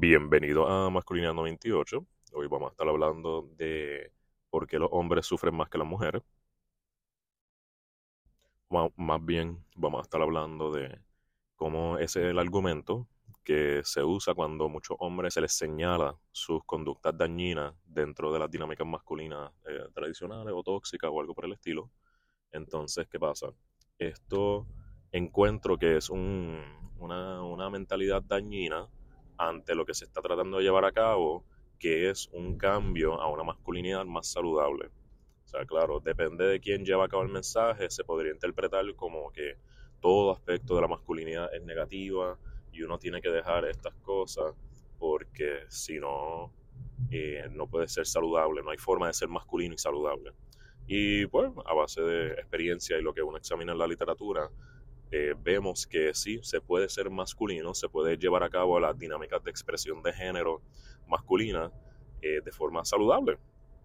Bienvenido a Masculinidad 98. Hoy vamos a estar hablando de por qué los hombres sufren más que las mujeres. Más bien vamos a estar hablando de cómo ese es el argumento que se usa cuando muchos hombres se les señala sus conductas dañinas dentro de las dinámicas masculinas eh, tradicionales o tóxicas o algo por el estilo. Entonces, ¿qué pasa? Esto encuentro que es un- una mentalidad dañina ante lo que se está tratando de llevar a cabo, que es un cambio a una masculinidad más saludable. O sea, claro, depende de quién lleva a cabo el mensaje, se podría interpretar como que todo aspecto de la masculinidad es negativa y uno tiene que dejar estas cosas porque si no, eh, no puede ser saludable, no hay forma de ser masculino y saludable. Y pues, a base de experiencia y lo que uno examina en la literatura, eh, vemos que sí, se puede ser masculino, se puede llevar a cabo las dinámicas de expresión de género masculina eh, de forma saludable.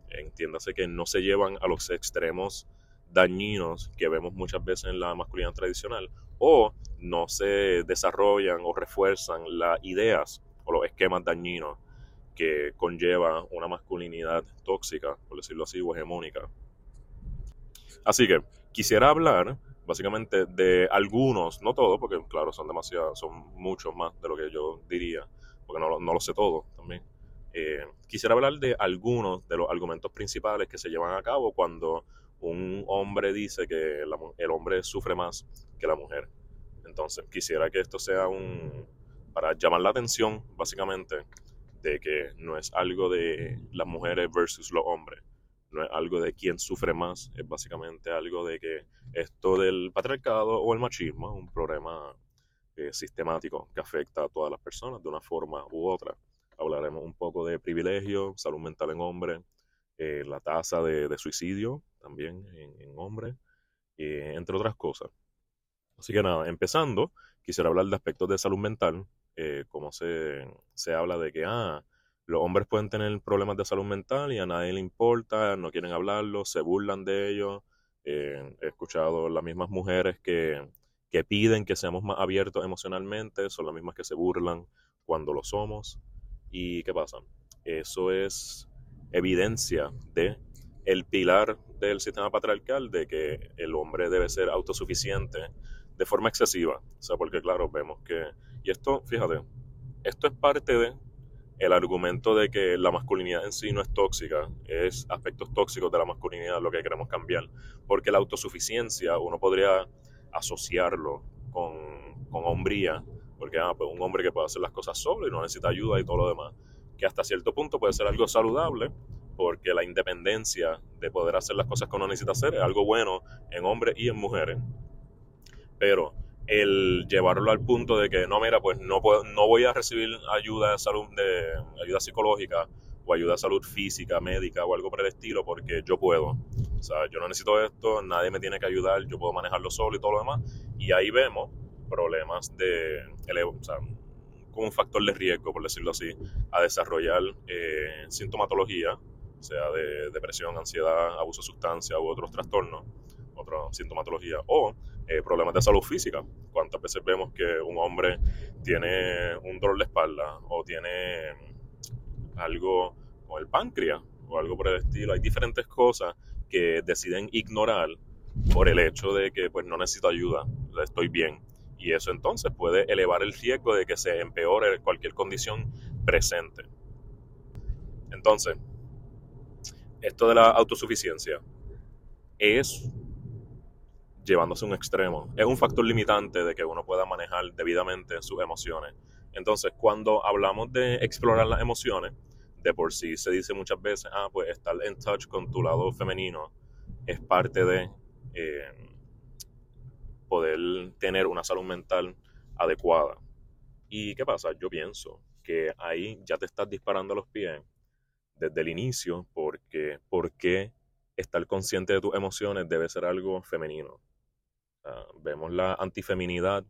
Entiéndase que no se llevan a los extremos dañinos que vemos muchas veces en la masculinidad tradicional o no se desarrollan o refuerzan las ideas o los esquemas dañinos que conlleva una masculinidad tóxica, por decirlo así, o hegemónica. Así que quisiera hablar básicamente de algunos, no todos, porque claro, son demasiados, son muchos más de lo que yo diría, porque no, no lo sé todo también. Eh, quisiera hablar de algunos de los argumentos principales que se llevan a cabo cuando un hombre dice que el hombre sufre más que la mujer. Entonces, quisiera que esto sea un, para llamar la atención, básicamente, de que no es algo de las mujeres versus los hombres no es algo de quién sufre más, es básicamente algo de que esto del patriarcado o el machismo es un problema eh, sistemático que afecta a todas las personas de una forma u otra. Hablaremos un poco de privilegio, salud mental en hombres, eh, la tasa de, de suicidio también en, en hombres, eh, entre otras cosas. Así que nada, empezando, quisiera hablar de aspectos de salud mental, eh, como se, se habla de que, ah, los hombres pueden tener problemas de salud mental y a nadie le importa, no quieren hablarlo, se burlan de ellos. Eh, he escuchado las mismas mujeres que, que piden que seamos más abiertos emocionalmente, son las mismas que se burlan cuando lo somos. ¿Y qué pasa? Eso es evidencia de el pilar del sistema patriarcal de que el hombre debe ser autosuficiente de forma excesiva. O sea, porque claro, vemos que... Y esto, fíjate, esto es parte de el argumento de que la masculinidad en sí no es tóxica, es aspectos tóxicos de la masculinidad lo que queremos cambiar. Porque la autosuficiencia uno podría asociarlo con, con hombría, porque ah, pues un hombre que puede hacer las cosas solo y no necesita ayuda y todo lo demás, que hasta cierto punto puede ser algo saludable, porque la independencia de poder hacer las cosas que uno necesita hacer es algo bueno en hombres y en mujeres. Pero el llevarlo al punto de que no, mira, pues no, puedo, no voy a recibir ayuda de salud, de ayuda psicológica o ayuda de salud física, médica o algo por el estilo porque yo puedo. O sea, yo no necesito esto, nadie me tiene que ayudar, yo puedo manejarlo solo y todo lo demás. Y ahí vemos problemas de, o sea, como un factor de riesgo, por decirlo así, a desarrollar eh, sintomatología, sea, de depresión, ansiedad, abuso de sustancia u otros trastornos, otra sintomatología, o eh, problemas de salud física. ¿Cuántas veces vemos que un hombre tiene un dolor de espalda o tiene algo con el páncreas o algo por el estilo? Hay diferentes cosas que deciden ignorar por el hecho de que pues no necesito ayuda, estoy bien. Y eso entonces puede elevar el riesgo de que se empeore cualquier condición presente. Entonces, esto de la autosuficiencia es llevándose a un extremo. Es un factor limitante de que uno pueda manejar debidamente sus emociones. Entonces, cuando hablamos de explorar las emociones, de por sí se dice muchas veces, ah, pues estar en touch con tu lado femenino es parte de eh, poder tener una salud mental adecuada. ¿Y qué pasa? Yo pienso que ahí ya te estás disparando los pies desde el inicio porque, porque estar consciente de tus emociones debe ser algo femenino. Ah, vemos la antifeminidad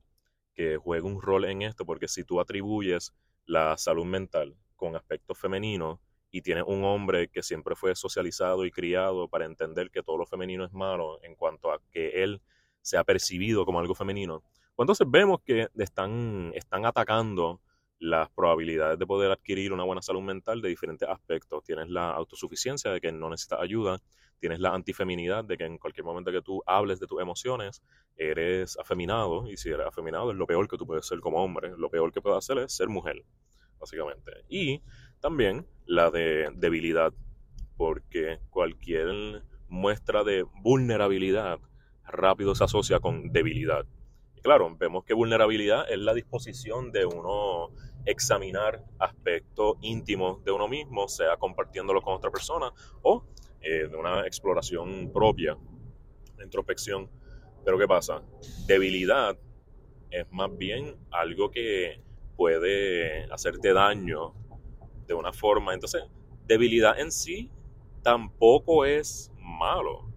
que juega un rol en esto, porque si tú atribuyes la salud mental con aspectos femeninos y tienes un hombre que siempre fue socializado y criado para entender que todo lo femenino es malo en cuanto a que él sea percibido como algo femenino, pues entonces vemos que están, están atacando las probabilidades de poder adquirir una buena salud mental de diferentes aspectos. Tienes la autosuficiencia de que no necesitas ayuda, tienes la antifeminidad de que en cualquier momento que tú hables de tus emociones, eres afeminado, y si eres afeminado es lo peor que tú puedes ser como hombre, lo peor que puedes hacer es ser mujer, básicamente. Y también la de debilidad, porque cualquier muestra de vulnerabilidad rápido se asocia con debilidad. Y claro, vemos que vulnerabilidad es la disposición de uno examinar aspectos íntimos de uno mismo, sea compartiéndolo con otra persona o eh, de una exploración propia, introspección. Pero ¿qué pasa? Debilidad es más bien algo que puede hacerte daño de una forma. Entonces, debilidad en sí tampoco es malo,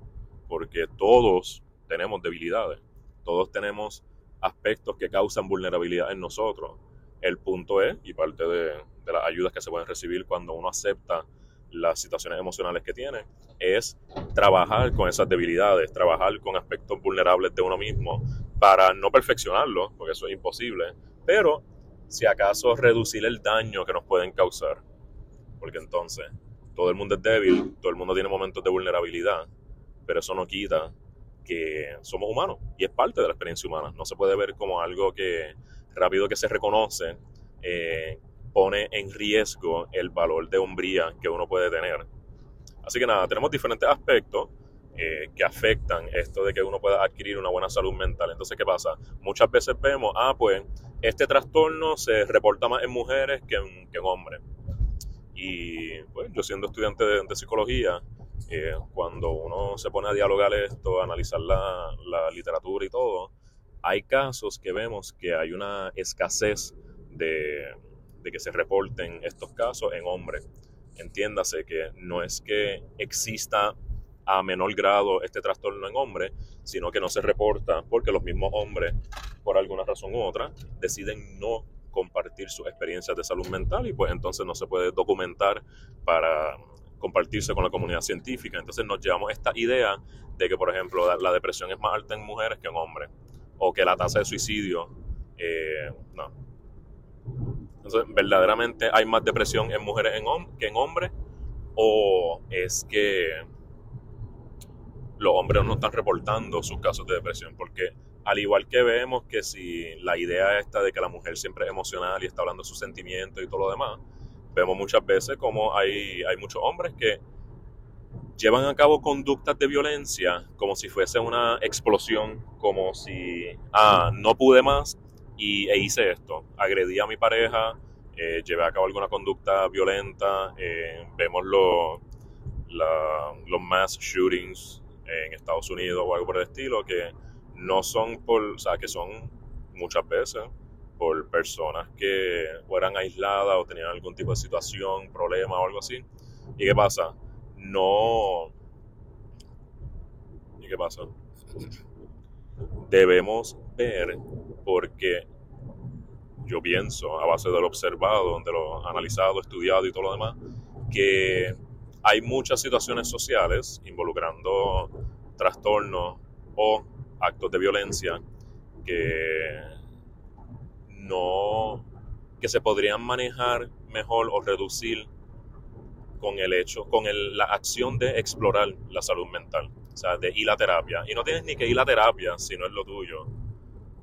porque todos tenemos debilidades, todos tenemos aspectos que causan vulnerabilidad en nosotros. El punto es, y parte de, las ayudas que se pueden recibir cuando uno acepta las situaciones emocionales que tiene, es trabajar con esas debilidades, trabajar con aspectos vulnerables de uno mismo para no perfeccionarlo, porque eso es imposible, pero si acaso reducir el daño que nos pueden causar. Porque entonces, todo el mundo es débil, todo el mundo tiene momentos de vulnerabilidad, pero eso no quita que somos humanos y es parte de la experiencia humana. No se puede ver como algo que rápido que se reconoce eh, pone en riesgo el valor de hombría que uno puede tener. Así que nada, tenemos diferentes aspectos eh, que afectan esto de que uno pueda adquirir una buena salud mental. Entonces, ¿qué pasa? Muchas veces vemos, ah, pues este trastorno se reporta más en mujeres que en, que en hombres. Y pues yo siendo estudiante de, psicología, eh, cuando uno se pone a dialogar esto, a analizar la, la literatura y todo, hay casos que vemos que hay una escasez de, que se reporten estos casos en hombres. Entiéndase que no es que exista a menor grado este trastorno en hombres, sino que no se reporta porque los mismos hombres, por alguna razón u otra, deciden no compartir sus experiencias de salud mental y pues entonces no se puede documentar para compartirse con la comunidad científica. Entonces nos llevamos esta idea de que, por ejemplo, la depresión es más alta en mujeres que en hombres, o que la tasa de suicidio, eh, no. Entonces, verdaderamente hay más depresión en mujeres que en hombres, o es que los hombres no están reportando sus casos de depresión, porque al igual que vemos que si la idea esta de que la mujer siempre es emocional y está hablando de sus sentimientos y todo lo demás, vemos muchas veces como hay, hay muchos hombres que llevan a cabo conductas de violencia como si fuese una explosión, como si, ah, no pude más y, e hice esto, agredí a mi pareja, eh, llevé a cabo alguna conducta violenta, eh, vemos los mass shootings en Estados Unidos o algo por el estilo, que no son por, o sea, que son muchas veces por personas que fueran aisladas o tenían algún tipo de situación, problema o algo así. ¿Y qué pasa? No... ¿Y qué pasa? Debemos ver porque yo pienso, a base de lo observado, de lo analizado, estudiado y todo lo demás, que hay muchas situaciones sociales involucrando trastornos o actos de violencia que no que se podrían manejar mejor o reducir con el hecho, con la acción de explorar la salud mental, o sea, de ir a terapia. Y no tienes ni que ir a terapia si no es lo tuyo,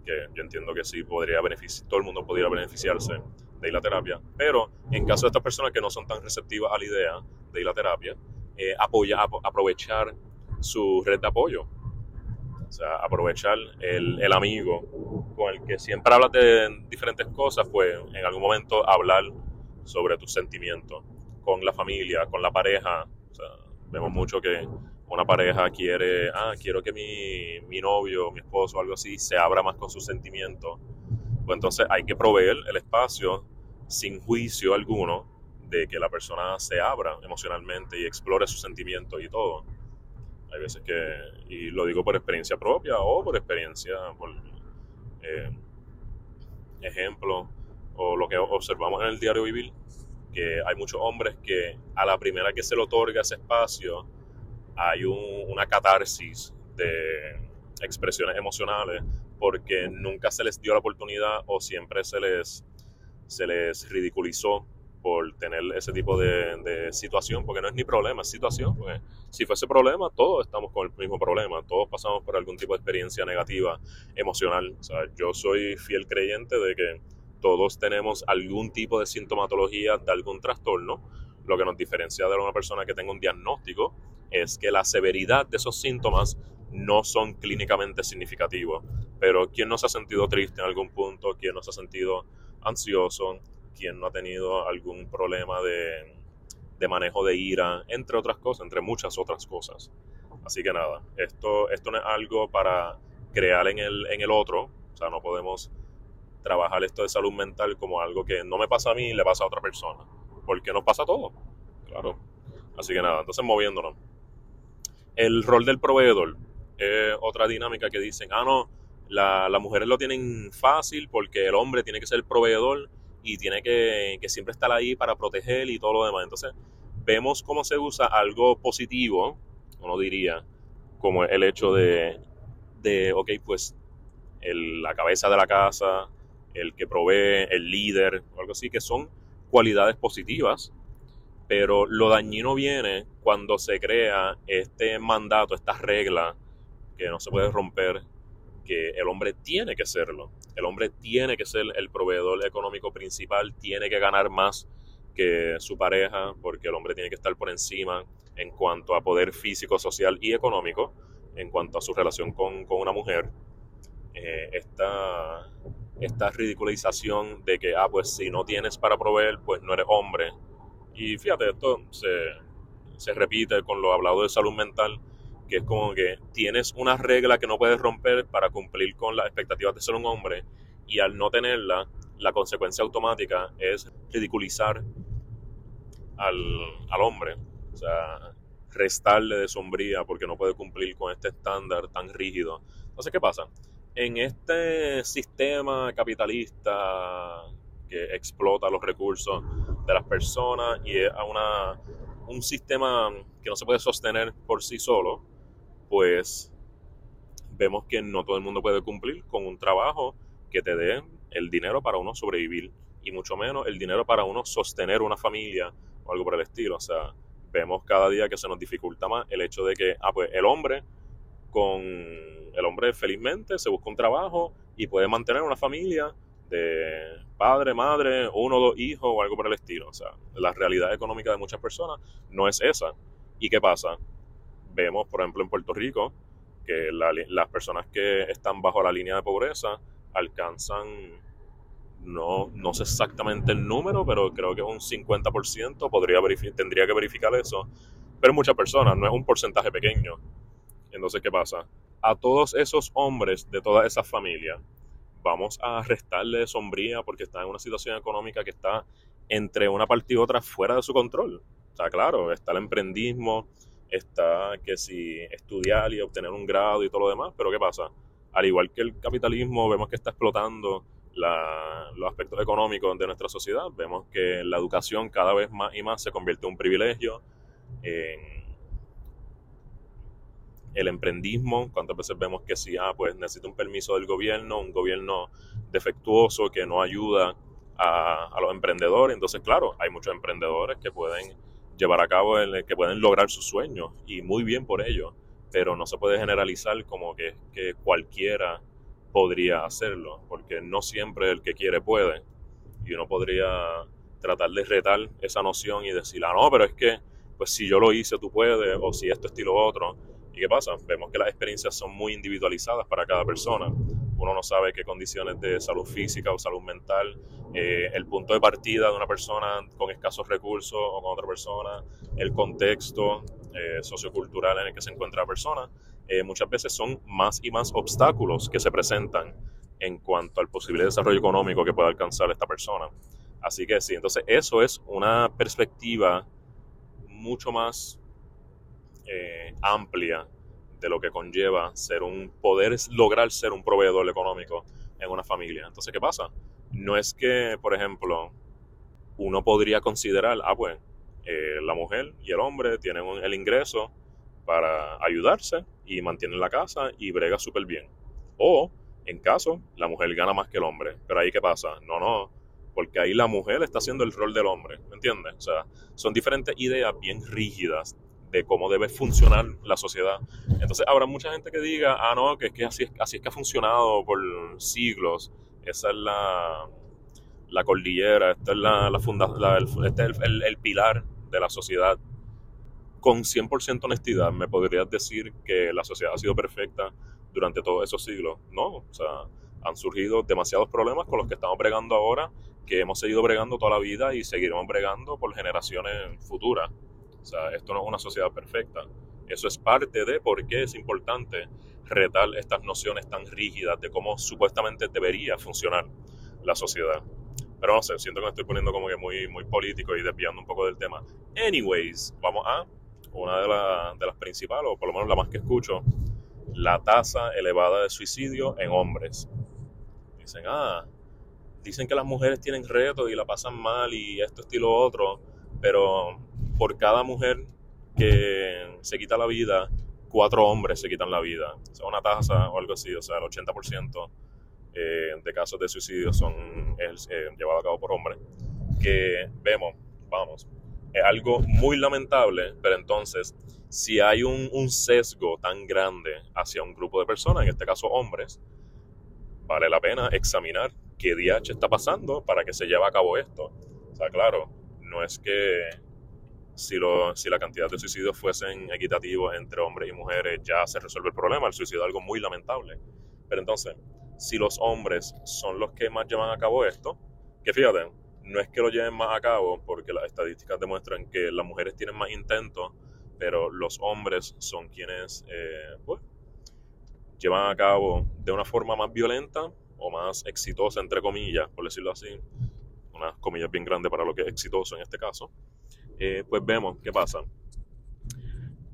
que yo entiendo que sí podría beneficiar, todo el mundo podría beneficiarse de ir a terapia, pero en caso de estas personas que no son tan receptivas a la idea de ir a terapia, eh, apoya, aprovechar su red de apoyo. O sea, aprovechar el, el, amigo con el que siempre hablas de diferentes cosas, pues en algún momento hablar sobre tus sentimientos con la familia, con la pareja. Vemos mucho que una pareja quiere, ah, quiero que mi, mi novio, mi esposo algo así se abra más con sus sentimientos. Pues entonces hay que proveer el espacio sin juicio alguno de que la persona se abra emocionalmente y explore sus sentimientos y todo. Hay veces que, y lo digo por experiencia propia o por experiencia, por eh, ejemplo, o lo que observamos en el diario vivir, que hay muchos hombres que a la primera que se le otorga ese espacio, hay una catarsis de expresiones emocionales porque nunca se les dio la oportunidad o siempre se les se les ridiculizó por tener ese tipo de, situación, porque no es ni problema, es situación. Porque si fuese problema, todos estamos con el mismo problema, todos pasamos por algún tipo de experiencia negativa, emocional. O sea, yo soy fiel creyente de que todos tenemos algún tipo de sintomatología de algún trastorno. Lo que nos diferencia de una persona que tenga un diagnóstico es que la severidad de esos síntomas no son clínicamente significativos. Pero ¿quién no se ha sentido triste en algún punto? ¿Quién no se ha sentido ansioso? ¿Quién no ha tenido algún problema de, manejo de ira? Entre otras cosas, entre muchas otras cosas. Así que nada, esto, esto no es algo para crear en el, en el otro. O sea, no podemos trabajar esto de salud mental como algo que no me pasa a mí y le pasa a otra persona. Porque nos pasa a todos. Claro. Así que nada, entonces moviéndonos. El rol del proveedor es otra dinámica que dicen, ah, no, las mujeres lo tienen fácil porque el hombre tiene que ser el proveedor y tiene que, siempre estar ahí para proteger y todo lo demás. Entonces, vemos cómo se usa algo positivo, uno diría, como el hecho de, de ok, pues la cabeza de la casa, el que provee, el líder, o algo así, que son cualidades positivas, pero lo dañino viene cuando se crea este mandato, esta regla que no se puede romper, que el hombre tiene que serlo. El hombre tiene que ser el proveedor económico principal, tiene que ganar más que su pareja, porque el hombre tiene que estar por encima en cuanto a poder físico, social y económico, en cuanto a su relación con, una mujer. Eh, esta, esta ridiculización de que, ah, pues si no tienes para proveer, pues no eres hombre. Y fíjate, esto se, se repite con lo hablado de salud mental que es como que tienes una regla que no puedes romper para cumplir con las expectativas de ser un hombre y al no tenerla, la consecuencia automática es ridiculizar al, al hombre, o sea, restarle de sombría porque no puede cumplir con este estándar tan rígido. Entonces, ¿qué pasa? En este sistema capitalista que explota los recursos de las personas y es una, un sistema que no se puede sostener por sí solo, pues vemos que no todo el mundo puede cumplir con un trabajo que te dé el dinero para uno sobrevivir y mucho menos el dinero para uno sostener una familia o algo por el estilo. O sea, vemos cada día que se nos dificulta más el hecho de que, ah, pues el hombre con el hombre felizmente se busca un trabajo y puede mantener una familia de padre, madre, uno o dos hijos o algo por el estilo. O sea, la realidad económica de muchas personas no es esa. ¿Y qué pasa? vemos, por ejemplo, en Puerto Rico, que las personas que están bajo la línea de pobreza alcanzan, no, no sé exactamente el número, pero creo que es un 50%, podría tendría que verificar eso, pero muchas personas, no es un porcentaje pequeño. Entonces, ¿qué pasa? A todos esos hombres de todas esas familias, vamos a restarle sombría porque están en una situación económica que está entre una parte y otra fuera de su control. Sea, claro, está el emprendismo, está que si estudiar y obtener un grado y todo lo demás, pero ¿qué pasa? Al igual que el capitalismo, vemos que está explotando los aspectos económicos de nuestra sociedad, vemos que la educación cada vez más y más se convierte en un privilegio, en el emprendismo, cuántas veces vemos que si, ah, pues necesita un permiso del gobierno, un gobierno defectuoso que no ayuda a, a los emprendedores, entonces claro, hay muchos emprendedores que pueden llevar a cabo, el, que pueden lograr sus sueños y muy bien por ello, pero no se puede generalizar como que, que cualquiera podría hacerlo, porque no siempre el que quiere puede y uno podría tratar de retar esa noción y decir, ah, no, pero es que, pues si yo lo hice, tú puedes, o si esto, estilo otro. ¿Y qué pasa? Vemos que las experiencias son muy individualizadas para cada persona uno no sabe qué condiciones de salud física o salud mental, eh, el punto de partida de una persona con escasos recursos o con otra persona, el contexto eh, sociocultural en el que se encuentra la persona, eh, muchas veces son más y más obstáculos que se presentan en cuanto al posible desarrollo económico que pueda alcanzar esta persona. Así que sí, entonces eso es una perspectiva mucho más amplia de lo que conlleva ser un poder lograr ser un proveedor económico en una familia. Entonces, ¿qué pasa? No es que, por ejemplo, uno podría considerar, ah, pues, eh, la mujer y el hombre tienen el ingreso para ayudarse y mantienen la casa y brega súper bien. O, en caso, la mujer gana más que el hombre. Pero ahí, ¿qué pasa? No, no. porque ahí la mujer está haciendo el rol del hombre, ¿me entiendes? O sea, son diferentes ideas bien rígidas de cómo debe funcionar la sociedad. Entonces habrá mucha gente que diga, ah, no, que es que así, así es que ha funcionado por siglos, esa es la, la cordillera, esta es, la, la, funda, este es el, el, pilar de la sociedad. Con 100% honestidad, ¿me podrías decir que la sociedad ha sido perfecta durante todos esos siglos? No, o sea, han surgido demasiados problemas con los que estamos bregando ahora, que hemos seguido bregando toda la vida y seguiremos bregando por generaciones futuras. O sea, esto no es una sociedad perfecta. Eso es parte de por qué es importante retar estas nociones tan rígidas de cómo supuestamente debería funcionar la sociedad. Pero no sé, siento que me estoy poniendo como que muy, muy político y desviando un poco del tema. Anyways, vamos a una de, de las principales, o por lo menos la más que escucho, la tasa elevada de suicidio en hombres. Dicen, ah, dicen que las mujeres tienen retos y la pasan mal y esto, estilo otro, pero por cada mujer que se quita la vida, cuatro hombres se quitan la vida. O sea, una tasa o algo así, o sea, el 80% eh, de casos de suicidio son eh, llevados a cabo por hombres. Que vemos, vamos, es algo muy lamentable, pero entonces, si hay un, un sesgo tan grande hacia un grupo de personas, en este caso hombres, vale la pena examinar qué DH está pasando para que se lleve a cabo esto. O sea, claro, no es que si, lo, si la cantidad de suicidios fuesen equitativos entre hombres y mujeres ya se resuelve el problema. El suicidio es algo muy lamentable. Pero entonces, si los hombres son los que más llevan a cabo esto, que fíjate, no es que lo lleven más a cabo, porque las estadísticas demuestran que las mujeres tienen más intentos, pero los hombres son quienes eh, pues, llevan a cabo de una forma más violenta o más exitosa, entre comillas, por decirlo así, unas comillas bien grandes para lo que es exitoso en este caso, eh, pues vemos qué pasa.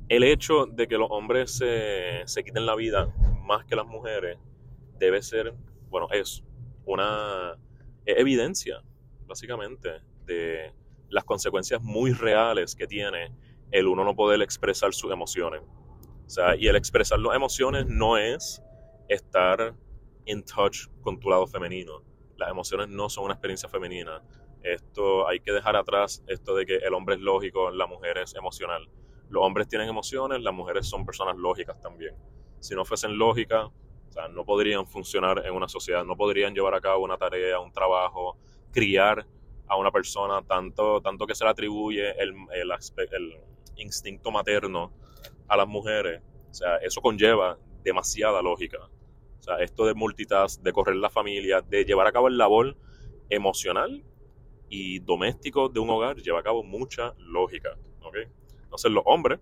El hecho de que los hombres se, se quiten la vida más que las mujeres debe ser, bueno, es una evidencia, básicamente, de las consecuencias muy reales que tiene el uno no poder expresar sus emociones. O sea, y el expresar las emociones no es estar in touch con tu lado femenino. Las emociones no son una experiencia femenina. Esto hay que dejar atrás esto de que el hombre es lógico, la mujer es emocional. Los hombres tienen emociones, las mujeres son personas lógicas también. Si no fuesen lógicas, o sea, no podrían funcionar en una sociedad, no podrían llevar a cabo una tarea, un trabajo, criar a una persona, tanto, tanto que se le atribuye el, el, el instinto materno a las mujeres. O sea, eso conlleva demasiada lógica. O sea, esto de multitask, de correr la familia, de llevar a cabo el labor emocional y doméstico de un hogar, lleva a cabo mucha lógica. ¿okay? Entonces, los hombres,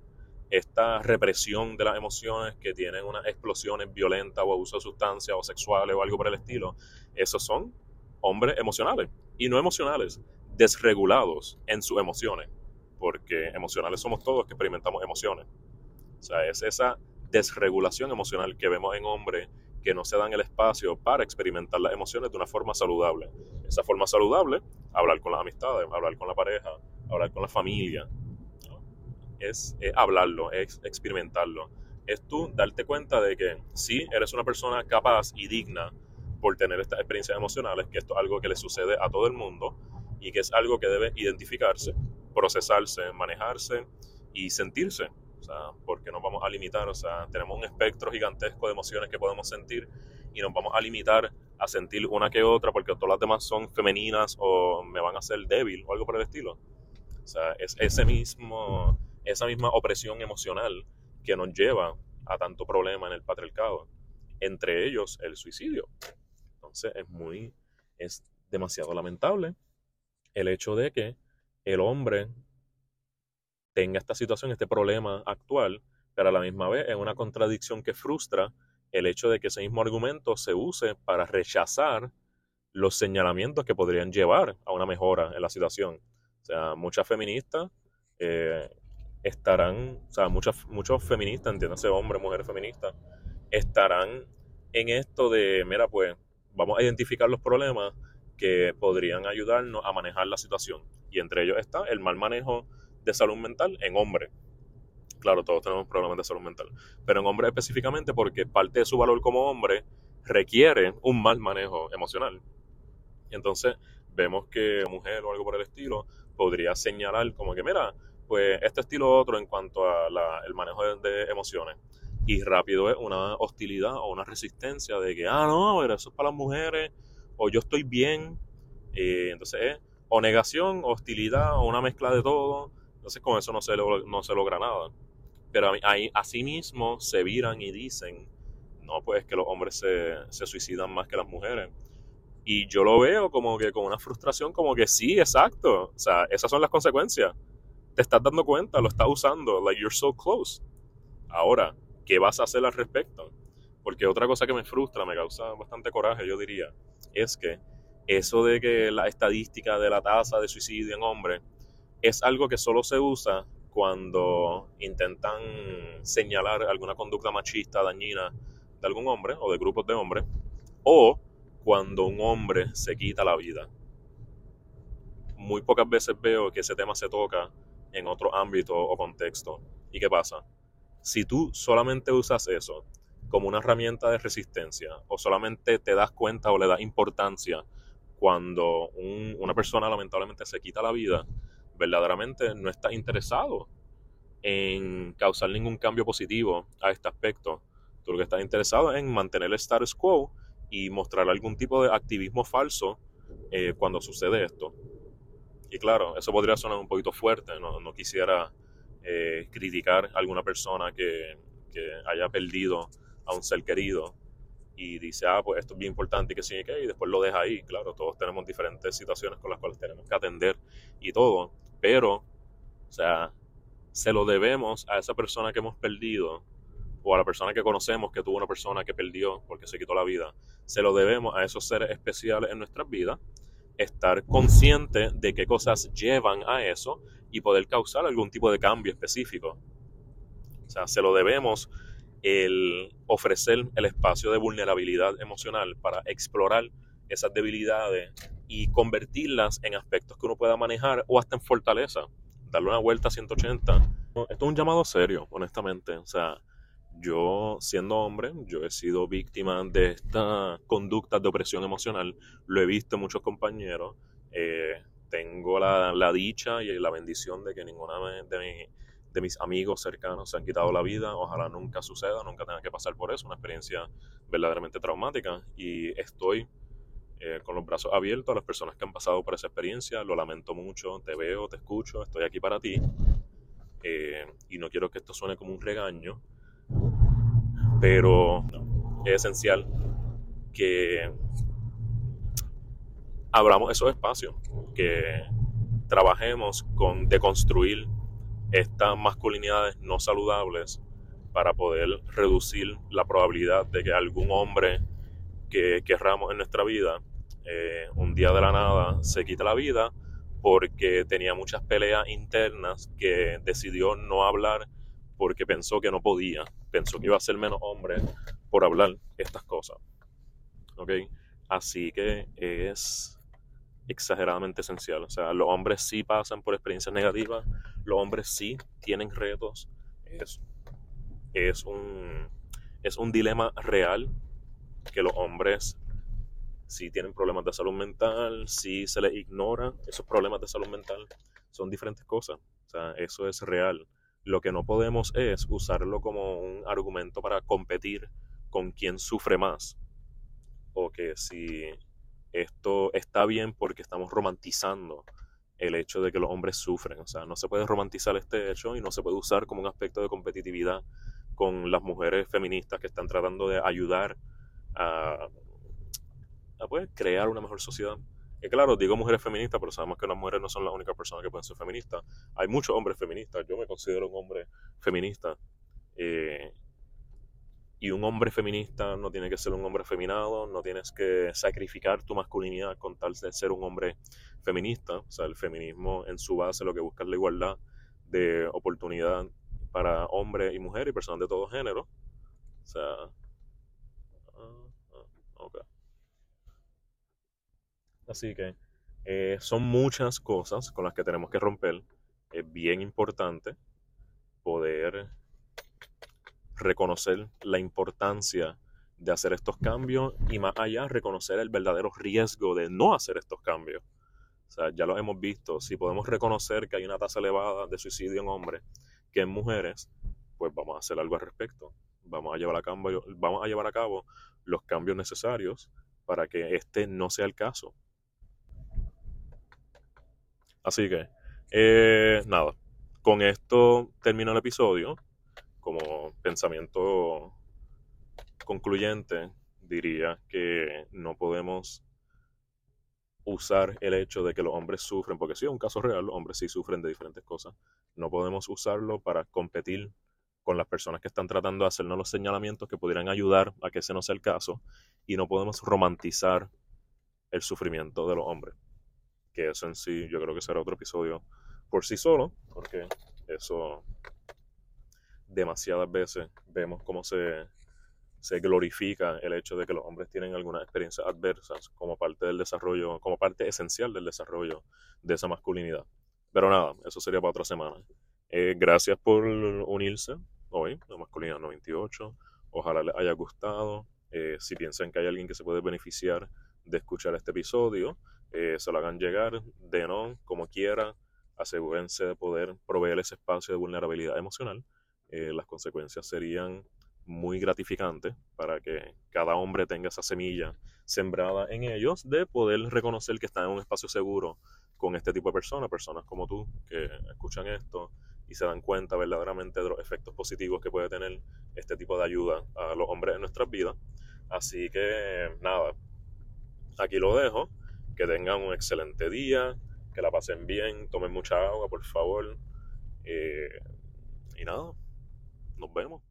esta represión de las emociones que tienen unas explosiones violentas o abuso de sustancias o sexuales o algo por el estilo, esos son hombres emocionales y no emocionales, desregulados en sus emociones, porque emocionales somos todos que experimentamos emociones. O sea, es esa desregulación emocional que vemos en hombres que no se dan el espacio para experimentar las emociones de una forma saludable. Esa forma saludable, hablar con las amistades, hablar con la pareja, hablar con la familia, es, hablarlo, es experimentarlo. Es tú darte cuenta de que sí, eres una persona capaz y digna por tener estas experiencias emocionales, que esto es algo que le sucede a todo el mundo y que es algo que debe identificarse, procesarse, manejarse y sentirse o sea, porque nos vamos a limitar, o sea, tenemos un espectro gigantesco de emociones que podemos sentir y nos vamos a limitar a sentir una que otra porque todas las demás son femeninas o me van a hacer débil o algo por el estilo. O sea, es ese mismo, esa misma opresión emocional que nos lleva a tanto problema en el patriarcado, entre ellos el suicidio. Entonces es muy, es demasiado lamentable el hecho de que el hombre tenga esta situación, este problema actual, pero a la misma vez es una contradicción que frustra el hecho de que ese mismo argumento se use para rechazar los señalamientos que podrían llevar a una mejora en la situación. O sea, muchas feministas eh, estarán, o sea, muchas, muchos feministas, entiéndase hombres, mujeres feministas, estarán en esto de, mira, pues vamos a identificar los problemas que podrían ayudarnos a manejar la situación. Y entre ellos está el mal manejo de salud mental en hombres. Claro, todos tenemos problemas de salud mental, pero en hombres específicamente porque parte de su valor como hombre requiere un mal manejo emocional. Entonces, vemos que mujer o algo por el estilo podría señalar como que, mira, pues este estilo otro en cuanto al manejo de, emociones. Y rápido es una hostilidad o una resistencia de que, ah, no, pero eso es para las mujeres, o yo estoy bien. Eh, entonces es o negación, hostilidad, o una mezcla de todo. Entonces con eso no se, logra nada. Pero ahí, mismo se viran y dicen, no, pues que los hombres se, se suicidan más que las mujeres. Y yo lo veo como que con una frustración, como que sí, exacto. O sea, esas son las consecuencias te estás dando cuenta, lo estás usando, like you're so close. Ahora, ¿qué vas a hacer al respecto? Porque otra cosa que me frustra, me causa bastante coraje, yo diría, es que eso de que la estadística de la tasa de suicidio en hombres es algo que solo se usa cuando intentan señalar alguna conducta machista, dañina de algún hombre o de grupos de hombres, o cuando un hombre se quita la vida. Muy pocas veces veo que ese tema se toca en otro ámbito o contexto. ¿Y qué pasa? Si tú solamente usas eso como una herramienta de resistencia o solamente te das cuenta o le das importancia cuando una persona lamentablemente se quita la vida, verdaderamente no estás interesado en causar ningún cambio positivo a este aspecto. Tú lo que estás interesado es en mantener el status quo y mostrar algún tipo de activismo falso eh, cuando sucede esto. Y claro, eso podría sonar un poquito fuerte, no, quisiera eh, criticar a alguna persona que, que, haya perdido a un ser querido y dice, ah, pues esto es bien importante y que sí, que y después lo deja ahí. Claro, todos tenemos diferentes situaciones con las cuales tenemos que atender y todo, pero, o sea, se lo debemos a esa persona que hemos perdido o a la persona que conocemos que tuvo una persona que perdió porque se quitó la vida, se lo debemos a esos seres especiales en nuestras vidas estar consciente de qué cosas llevan a eso y poder causar algún tipo de cambio específico. O sea, se lo debemos el ofrecer el espacio de vulnerabilidad emocional para explorar esas debilidades y convertirlas en aspectos que uno pueda manejar o hasta en fortaleza. Darle una vuelta a 180. Esto es un llamado serio, honestamente. O sea, yo siendo hombre, yo he sido víctima de esta conducta de opresión emocional, lo he visto en muchos compañeros, eh, tengo la, dicha y la bendición de que ninguna de, de, mis amigos cercanos se han quitado la vida, ojalá nunca suceda, nunca tenga que pasar por eso, una experiencia verdaderamente traumática y estoy eh, con los brazos abiertos a las personas que han pasado por esa experiencia, lo lamento mucho, te veo, te escucho, estoy aquí para ti eh, y no quiero que esto suene como un regaño, pero es esencial que abramos esos espacios, que trabajemos con deconstruir estas masculinidades no saludables para poder reducir la probabilidad de que algún hombre que querramos en nuestra vida eh, un día de la nada se quite la vida porque tenía muchas peleas internas que decidió no hablar porque pensó que no podía, pensó que iba a ser menos hombre por hablar estas cosas. ¿Ok? Así que es exageradamente esencial. O sea, los hombres sí pasan por experiencias negativas, los hombres sí tienen retos. Es, es, un, es un dilema real que los hombres sí tienen problemas de salud mental, sí se les ignora esos problemas de salud mental, son diferentes cosas. O sea, eso es real. Lo que no podemos es usarlo como un argumento para competir con quien sufre más. O que si esto está bien porque estamos romantizando el hecho de que los hombres sufren. O sea, no se puede romantizar este hecho y no se puede usar como un aspecto de competitividad con las mujeres feministas que están tratando de ayudar a, a pues, crear una mejor sociedad. Y claro, digo mujeres feministas, pero sabemos que las mujeres no son las únicas personas que pueden ser feministas. Hay muchos hombres feministas. Yo me considero un hombre feminista. Eh, y un hombre feminista no tiene que ser un hombre feminado, no tienes que sacrificar tu masculinidad con tal de ser un hombre feminista. O sea, el feminismo en su base lo que busca es la igualdad de oportunidad para hombres y mujeres y personas de todo género. O sea, ah, ah, okay. Así que eh, son muchas cosas con las que tenemos que romper. Es bien importante poder reconocer la importancia de hacer estos cambios y más allá reconocer el verdadero riesgo de no hacer estos cambios. O sea, ya lo hemos visto. Si podemos reconocer que hay una tasa elevada de suicidio en hombres que en mujeres, pues vamos a hacer algo al respecto. Vamos a llevar a cabo, vamos a, llevar a cabo los cambios necesarios para que este no sea el caso. Así que, eh, nada, con esto termino el episodio. Como pensamiento concluyente, diría que no podemos usar el hecho de que los hombres sufren, porque sí es un caso real, los hombres sí sufren de diferentes cosas, no podemos usarlo para competir con las personas que están tratando de hacernos los señalamientos que pudieran ayudar a que ese no sea el caso, y no podemos romantizar el sufrimiento de los hombres, que eso en sí yo creo que será otro episodio por sí solo, porque eso demasiadas veces vemos cómo se se glorifica el hecho de que los hombres tienen algunas experiencias adversas como parte del desarrollo, como parte esencial del desarrollo de esa masculinidad. Pero nada, eso sería para otra semana. Eh, gracias por unirse hoy, la masculinidad 98. Ojalá les haya gustado. Eh, si piensan que hay alguien que se puede beneficiar de escuchar este episodio, eh, se lo hagan llegar, de no, como quiera. Asegúrense de poder proveer ese espacio de vulnerabilidad emocional. las consecuencias serían muy gratificante para que cada hombre tenga esa semilla sembrada en ellos de poder reconocer que están en un espacio seguro con este tipo de personas, personas como tú que escuchan esto y se dan cuenta verdaderamente de los efectos positivos que puede tener este tipo de ayuda a los hombres en nuestras vidas. Así que nada, aquí lo dejo, que tengan un excelente día, que la pasen bien, tomen mucha agua por favor. Eh, y nada, nos vemos.